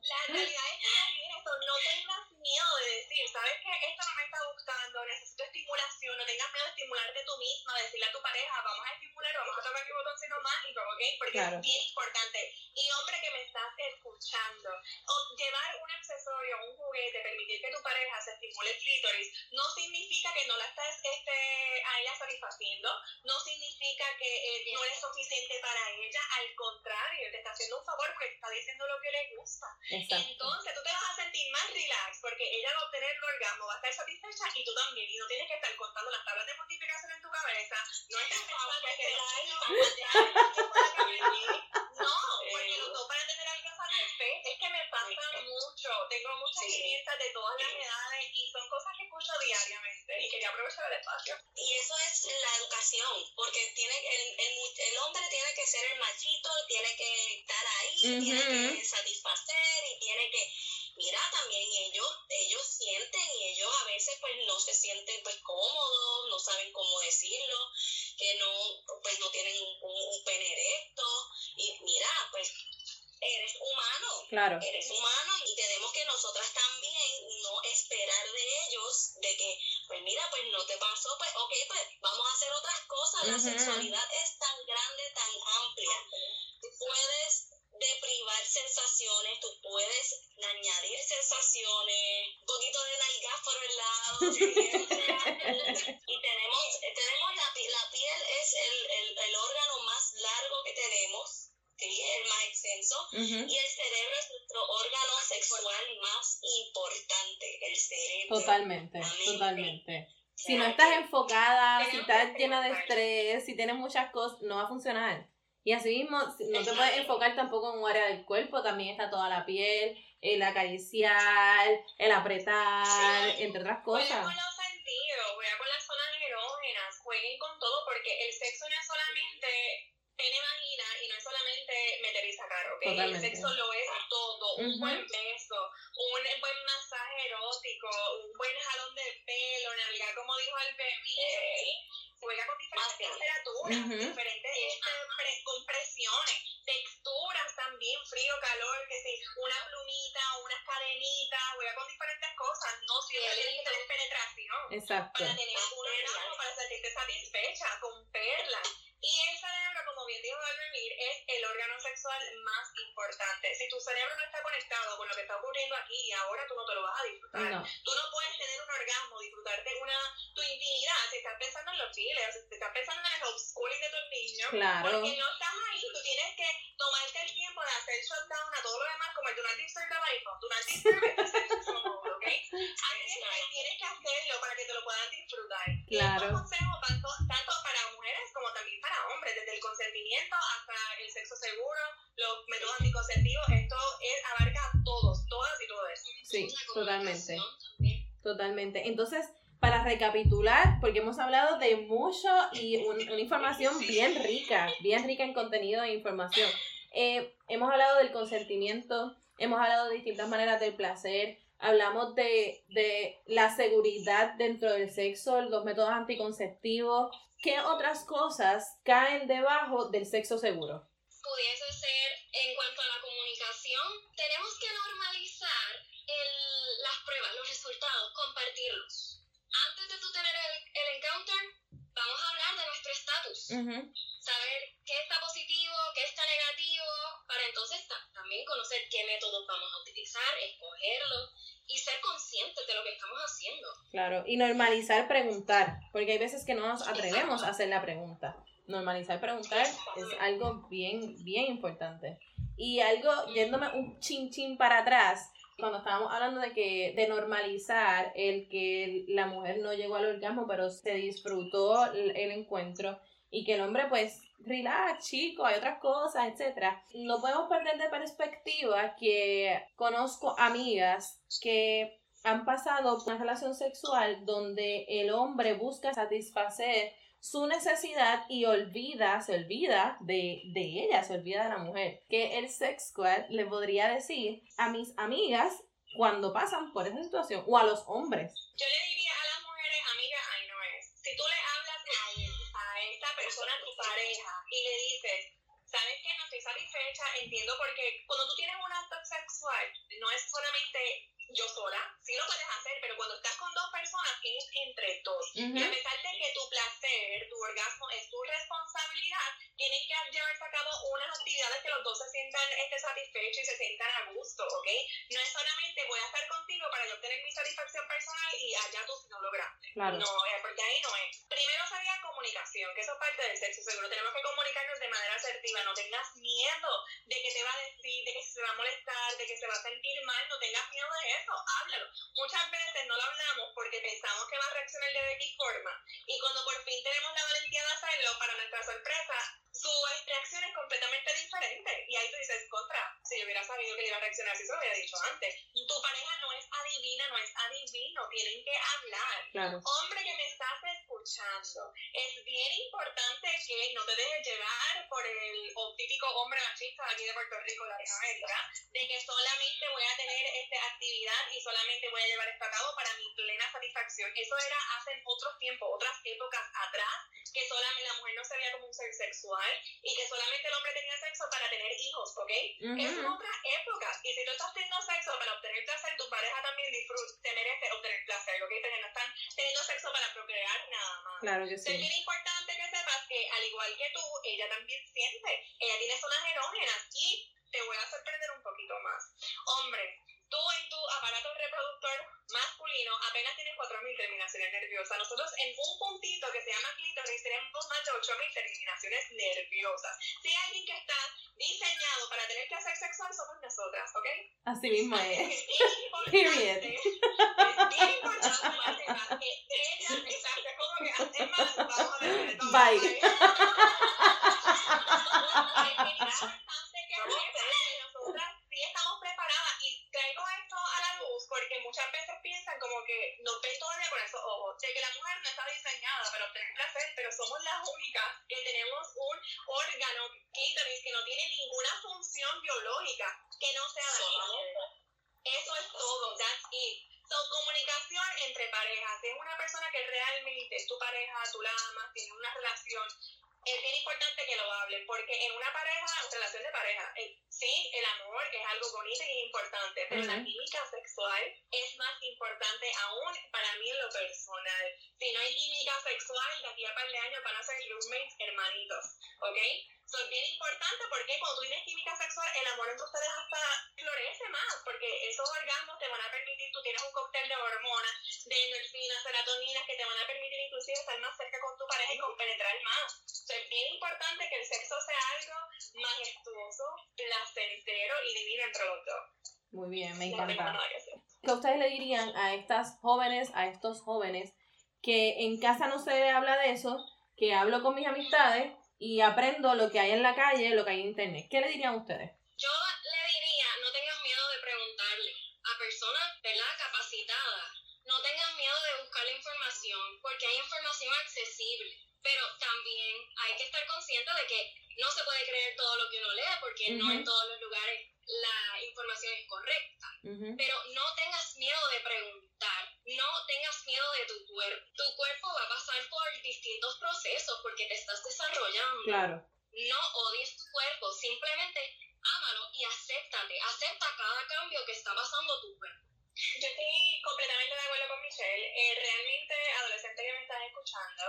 La realidad es que eso, no tengas miedo de decir, ¿sabes qué? Esto no me está gustando, necesito estimulación, no tengas miedo de estimularte tú misma, decirle a tu pareja, vamos a estimular, vamos a tocar mi botoncito mágico, ¿ok? Porque es bien importante. Y hombre que me estás escuchando, o llevar un accesorio, un juguete, permitir que tu pareja se estimule el clítoris, no significa que no la estás este, a ella satisfaciendo, no significa que eh, no es suficiente para ella, al contrario, te está haciendo un favor porque te está diciendo lo que le gusta. Entonces tú te vas a sentir más relax porque ella va a obtener el orgasmo, va a estar satisfecha y tú también, y no tienes que estar contando las tablas de multiplicación en tu cabeza, no es no, porque los dos para tener algo satisfecho, es que me pasa mucho, tengo muchas experiencias de todas las edades y son cosas que escucho diariamente y eso es la educación, porque tiene el, el, el hombre tiene que ser el machito, tiene que estar ahí, tiene que satisfacer y tiene que mira, también ellos, ellos sienten y ellos a veces pues no se sienten pues cómodos, no saben cómo decirlo, que no, pues no tienen un, un pene erecto. Y mira, pues eres humano, claro. eres humano y tenemos que nosotras también esperar de ellos de que, pues mira, pues no te pasó, pues ok, pues vamos a hacer otras cosas, la sexualidad es tan grande, tan amplia, tú puedes deprivar sensaciones, tú puedes añadir sensaciones, un poquito de nalgas por el lado. y tenemos, tenemos la, la piel es el, el, el, órgano más largo que tenemos, ¿sí? el más extenso, y el cerebro es nuestro órgano sexual más importante, el cerebro. Totalmente, totalmente. Si no estás enfocada, si estás llena de estrés, si tienes muchas cosas, no va a funcionar. Y así mismo, no te puedes enfocar tampoco en un área del cuerpo, también está toda la piel, el acariciar, el apretar, entre otras cosas. Jueguen con los sentidos, jueguen con las zonas erógenas, jueguen con todo, porque el sexo no es solamente pene vagina y no es solamente meter y sacar, ¿ok? El sexo lo es todo, un buen beso, un buen masaje erótico, un buen jalón de pelo, nalga, como dijo el bebé, juega con diferentes temperaturas, diferentes este, compresiones, texturas también, frío, calor, que si una plumita, unas cadenitas, juega con diferentes cosas, no siempre tiene que penetración. Exacto. Para tener un orgasmo, para sentirte satisfecha, con perlas. Y como bien dijo Alvemir, es el órgano sexual más importante. Si tu cerebro no está conectado con lo que está ocurriendo aquí y ahora, tú no te lo vas a disfrutar. Tú no puedes tener un orgasmo, disfrutarte una, tu intimidad, si estás pensando en los piles, si estás pensando en el homeschooling de tus niños, claro. porque no estás ahí, tú tienes que tomarte el tiempo de hacer shutdown a todo lo demás, como el do not disturb del iPhone. Do not disturb es el ¿ok? Así es que tienes que hacerlo para que te lo puedan disfrutar. Claro. Y estos consejos tanto, tanto para mujeres hasta el sexo seguro, los métodos anticonceptivos, esto es, abarca a todos, todas y todos. Sí, totalmente. Totalmente. Entonces, para recapitular, porque hemos hablado de mucho y un, una información bien rica, bien rica en contenido e información. Eh, hemos hablado del consentimiento, hemos hablado de distintas maneras del placer, hablamos de, de la seguridad dentro del sexo, los métodos anticonceptivos, ¿Qué otras cosas caen debajo del sexo seguro? Pudiese ser en cuanto a la comunicación, tenemos que normalizar el, las pruebas, los resultados, compartirlos. Antes de tú tener el, el encounter, vamos a hablar de nuestro estatus. Saber qué está positivo, qué está negativo, para entonces también conocer qué métodos vamos a utilizar, escogerlos y ser conscientes de lo que estamos haciendo. Claro, y normalizar preguntar, porque hay veces que no nos atrevemos a hacer la pregunta. Normalizar preguntar es algo bien, bien importante. Y algo, yéndome un chin chin para atrás, cuando estábamos hablando de que de normalizar el que la mujer no llegó al orgasmo pero se disfrutó el, el encuentro y que el hombre pues relax, chico, hay otras cosas, etcétera. No podemos perder de perspectiva que conozco amigas que han pasado una relación sexual donde el hombre busca satisfacer su necesidad y olvida, se olvida de, de ella, se olvida de la mujer. Que el sex le podría decir a mis amigas cuando pasan por esa situación o a los hombres. Yo le diría persona, tu pareja, y le dices, ¿sabes qué? No estoy satisfecha, entiendo porque cuando tú tienes un acto sexual, no es solamente yo sola, sí lo puedes hacer, pero cuando estás con dos personas es entre dos. Y a pesar de que tu placer, tu orgasmo es tu responsabilidad, tienen que llevarse a cabo unas actividades que los dos se sientan este, satisfechos y se sientan a gusto, ¿ok? No es solamente voy a estar contigo para yo tener mi satisfacción personal y allá tú si no lograste. Claro. No, eh, porque ahí no es. Primero sería comunicación, que eso es parte del sexo seguro. Tenemos que comunicarnos de manera asertiva, no tengas miedo de que te va a decir, de que se va a molestar, de que se va a sentir mal, no tengas miedo de eso, háblalo. Muchas veces no lo hablamos porque pensamos que va a reaccionar de X forma y cuando por fin tenemos la valentía de hacerlo, para nuestra sorpresa, su reacción es completamente diferente. Y ahí tú dices, contra, si yo hubiera sabido que iba a reaccionar así, se lo hubiera dicho antes. Tu pareja no es adivina, no es adivino, tienen que hablar. Claro. Hombre que me estás escuchando, es bien importante que no te dejes llevar por el o típico hombre machista de aquí de Puerto Rico, Latinoamérica, de que solamente voy a tener esta actividad y solamente voy a llevar esto a cabo para mi plena satisfacción. Eso era hace otros tiempos, otras épocas atrás, que solamente la mujer no se veía como un ser sexual y que solamente el hombre tenía sexo para tener hijos, ¿ok? Es otra época. Y si tú estás teniendo sexo para obtener placer, tu pareja también disfruta, te merece obtener placer, ¿ok? Porque no están teniendo sexo para procrear nada más. Claro que sí. Es bien importante que sepas que, al igual que tú, ella también siente. Ella tiene zonas erógenas y te voy a sorprender un poquito más. Hombre, tú en tu aparato reproductor masculino apenas tienes 4.000 terminaciones nerviosas. Nosotros en un puntito que se llama clítoris tenemos más de 8.000 terminaciones nerviosas. Si hay alguien que está diseñado para tener placer sexual, somos nosotras, ¿ok? Así mismo es. Es bien importante, es bien importante Bye. casa no se habla de eso, que hablo con mis amistades y aprendo lo que hay en la calle, lo que hay en internet? ¿Qué le dirían ustedes? Yo le diría, no tengas miedo de preguntarle. A la persona, ¿verdad? Capacitada, no tengan miedo de buscar la información, porque hay información accesible. Pero también hay que estar consciente de que no se puede creer todo lo que uno lee, porque no en todos los lugares la información es correcta. Pero no tengas miedo de preguntar, tengas miedo de tu cuerpo. Tu cuerpo va a pasar por distintos procesos porque te estás desarrollando. Claro. No odies tu cuerpo, simplemente ámalo y acéptate. Acepta cada cambio que está pasando tu cuerpo. Yo estoy completamente de acuerdo con Michelle. Eh, realmente, adolescente que me estás escuchando,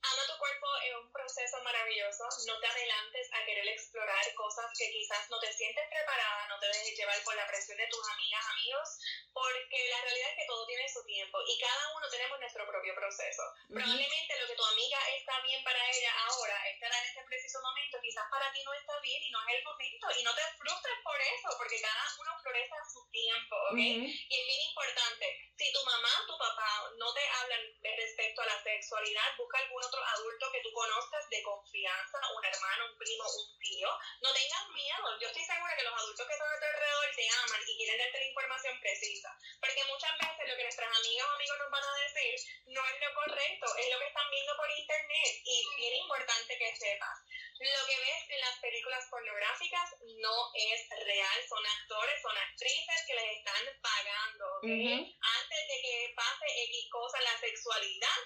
ama tu cuerpo es un proceso maravilloso. No te adelantes a querer explorar cosas que quizás no te sientes preparada, no te dejes llevar por la presión de tus amigas, amigos, porque la realidad es que todo tiene su tiempo y cada uno tenemos nuestro propio proceso. Probablemente lo que tu amiga está bien para ella ahora, estará en este preciso momento, quizás para ti no está bien y no es el momento. Y no te frustres por eso, porque cada uno florece a su tiempo, ¿ok? Y bien importante, si tu mamá, tu papá no te hablan respecto a la sexualidad, busca algún otro adulto que tú conozcas de confianza, un hermano, un primo, un tío. No tengas miedo. Yo estoy segura que los adultos que están a tu alrededor te aman y quieren darte la información precisa. Porque muchas veces lo que nuestras amigas o amigos nos van a decir no es lo correcto, es lo que están viendo por internet. Y es bien importante que sepas. Lo que ves en las películas pornográficas no es real, son actores, son actrices que les están pagando, Antes de que pase X cosa en la sexualidad,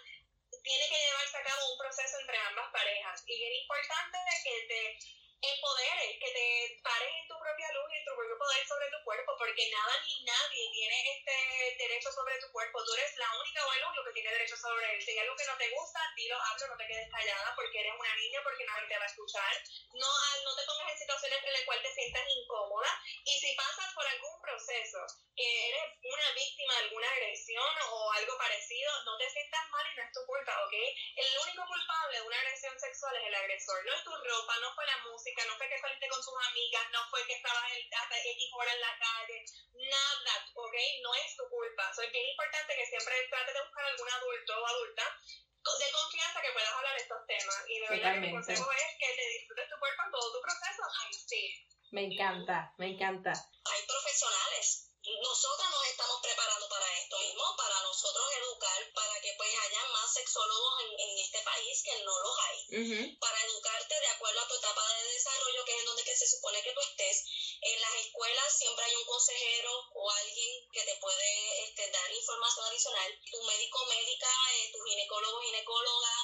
tiene que llevarse a cabo un proceso entre ambas parejas. Y es importante que te empoderes, que te pares en tu propia luz y propio poder sobre tu cuerpo, porque nada ni nadie tiene este derecho sobre tu cuerpo. Tú eres la única o el único que tiene derecho sobre él. Si hay algo que no te gusta, dilo, hablo, no te quedes callada porque eres una niña, porque nadie te va a escuchar. No, no te pongas en situaciones en las cuales te sientas incómoda. Y si pasas por algún proceso que eres una víctima de alguna agresión o algo parecido, no te sientas mal y no es tu culpa, ¿ok? El único culpable de una agresión sexual es el agresor. No es tu ropa, no fue la música no fue que saliste con sus amigas, no fue que estabas hasta X horas en la calle, nada, ¿ok? No es tu culpa. So, es bien importante que siempre trates de buscar algún adulto o adulta de confianza que puedas hablar de estos temas. Y de verdad que mi consejo es que te disfrutes tu cuerpo en todo tu proceso. Ay, sí. Me encanta, me encanta. Hay profesionales nosotros nos estamos preparando para esto mismo, para nosotros educar, para que pues haya más sexólogos en, en este país que no los hay, para educarte de acuerdo a tu etapa de desarrollo, que es en donde que se supone que tú estés. En las escuelas siempre hay un consejero o alguien que te puede este, dar información adicional. Tu médico, médica, eh, tu ginecólogo, ginecóloga,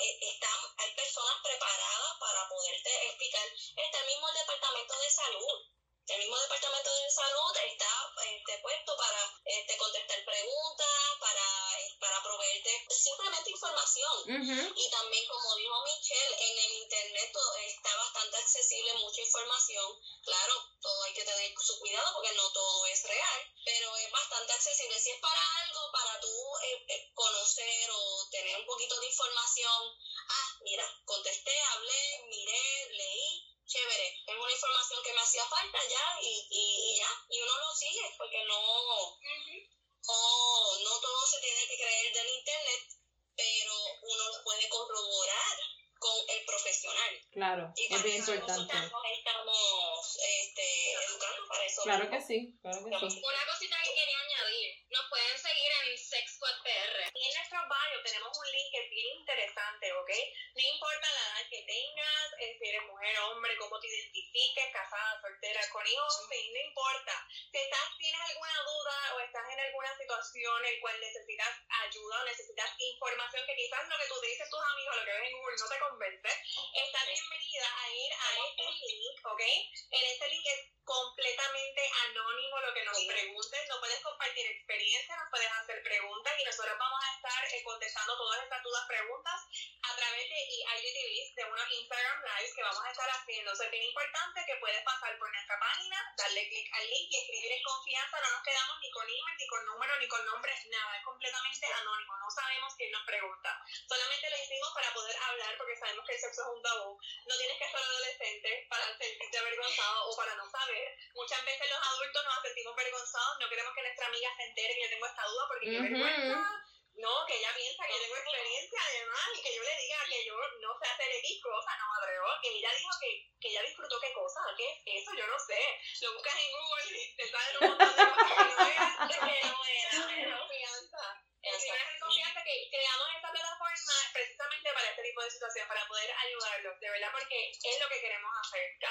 eh, están, hay personas preparadas para poderte explicar. Está mismo el departamento de salud el mismo Departamento de Salud está este, puesto para este, contestar preguntas, para, para proveerte simplemente información. Y también, como dijo Michelle, en el Internet está bastante accesible mucha información. Claro, todo hay que tener su cuidado porque no todo es real, pero es bastante accesible. Si es para algo, para tú eh, eh, conocer o tener un poquito de información, ah, mira, contesté, hablé, miré, leí chévere, es una información que me hacía falta ya y, y, ya, y uno lo sigue porque no, oh, no todo se tiene que creer del internet, pero uno lo puede corroborar con el profesional. Claro, es bien importante. Estamos este, educando para eso. Claro que sí, claro que sí. Una cosita que quería añadir, nos pueden seguir en SexQuadPR. Y en nuestro bio tenemos un link que es bien interesante. No importa la edad que tengas, eh, si eres mujer, hombre, cómo te identifiques, casada, soltera, con hijos, no importa. Si estás, tienes alguna duda o estás en alguna situación en la cual necesitas ayuda o necesitas información que quizás lo que tú dices tus amigos, lo que ves en Google no te convence, estás bienvenida a ir a este link, ¿ok? En este link es completamente anónimo lo que nos pregunten, no puedes compartir experiencia, nos puedes hacer preguntas y nosotros vamos a estar eh, contestando todas estas dudas, preguntas a través de IGTVs, de unos Instagram Lives que vamos a estar haciendo. es bien importante que puedes pasar por nuestra página, darle clic al link y escribir en confianza, no nos quedamos ni con email, ni con número, ni con nombre, nada, es completamente anónimo, no sabemos quién nos pregunta. Solamente lo hicimos para poder hablar porque sabemos que el sexo es un tabú. No tienes que ser adolescente para sentirte avergonzado o para no saber Muchas veces los adultos nos sentimos vergonzados, no queremos que nuestra amiga se entere que yo tengo esta duda porque qué vergüenza. No, que ella piensa que yo tengo experiencia además y que yo le diga que yo no sé hacer el X cosa, no me atrevo. Que ella dijo que, que ella disfrutó qué cosa, ¿qué es eso? Yo no sé. Lo buscas en Google y te salen un montón de cosas que no era, que no era, eh, que creamos esta.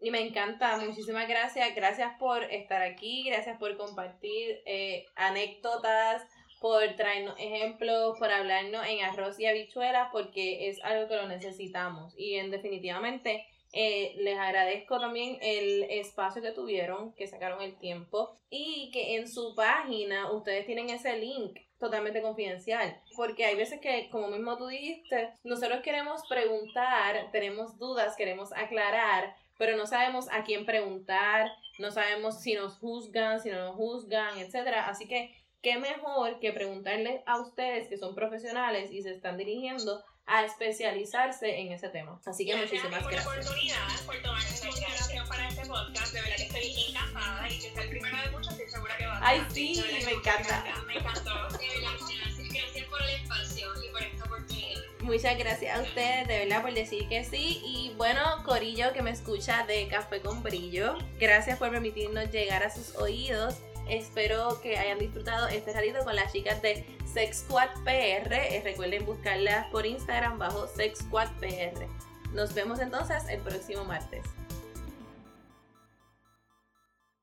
Y me encanta, muchísimas gracias, gracias por estar aquí, gracias por compartir eh, anécdotas por traernos ejemplos, por hablarnos en arroz y habichuelas, porque es algo que lo necesitamos. Y en definitivamente eh, les agradezco también el espacio que tuvieron, que sacaron el tiempo y que en su página ustedes tienen ese link totalmente confidencial. Porque hay veces que, como mismo tú dijiste, nosotros queremos preguntar, tenemos dudas, queremos aclarar, pero no sabemos a quién preguntar, no sabemos si nos juzgan, si no nos juzgan, etcétera. Así que qué mejor que preguntarle a ustedes que son profesionales y se están dirigiendo a especializarse en ese tema. Así que muchísimas por gracias. la oportunidad, por tomar esta inspiración para este podcast. De verdad que estoy encantada y que es el primero de muchos, estoy segura que va a ser Ay, sí, me encanta. Me encantó. De verdad, gracias, gracias por el espacio y por esta oportunidad. Muchas gracias a ustedes de verdad por decir que sí. Y bueno, Corillo que me escucha de Café con Brillo, gracias por permitirnos llegar a sus oídos. Espero que hayan disfrutado este ratito con las chicas de Sex Squad PR. Eh, Recuerden buscarlas por Instagram bajo Sex Squad PR. Nos vemos entonces el próximo martes.